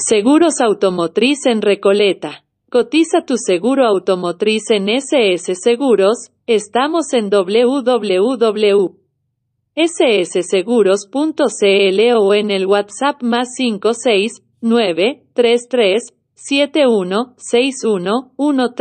Seguros Automotriz en Recoleta. Cotiza tu seguro automotriz en SS Seguros. Estamos en www.ssseguros.cl o en el WhatsApp más 569 33 71 61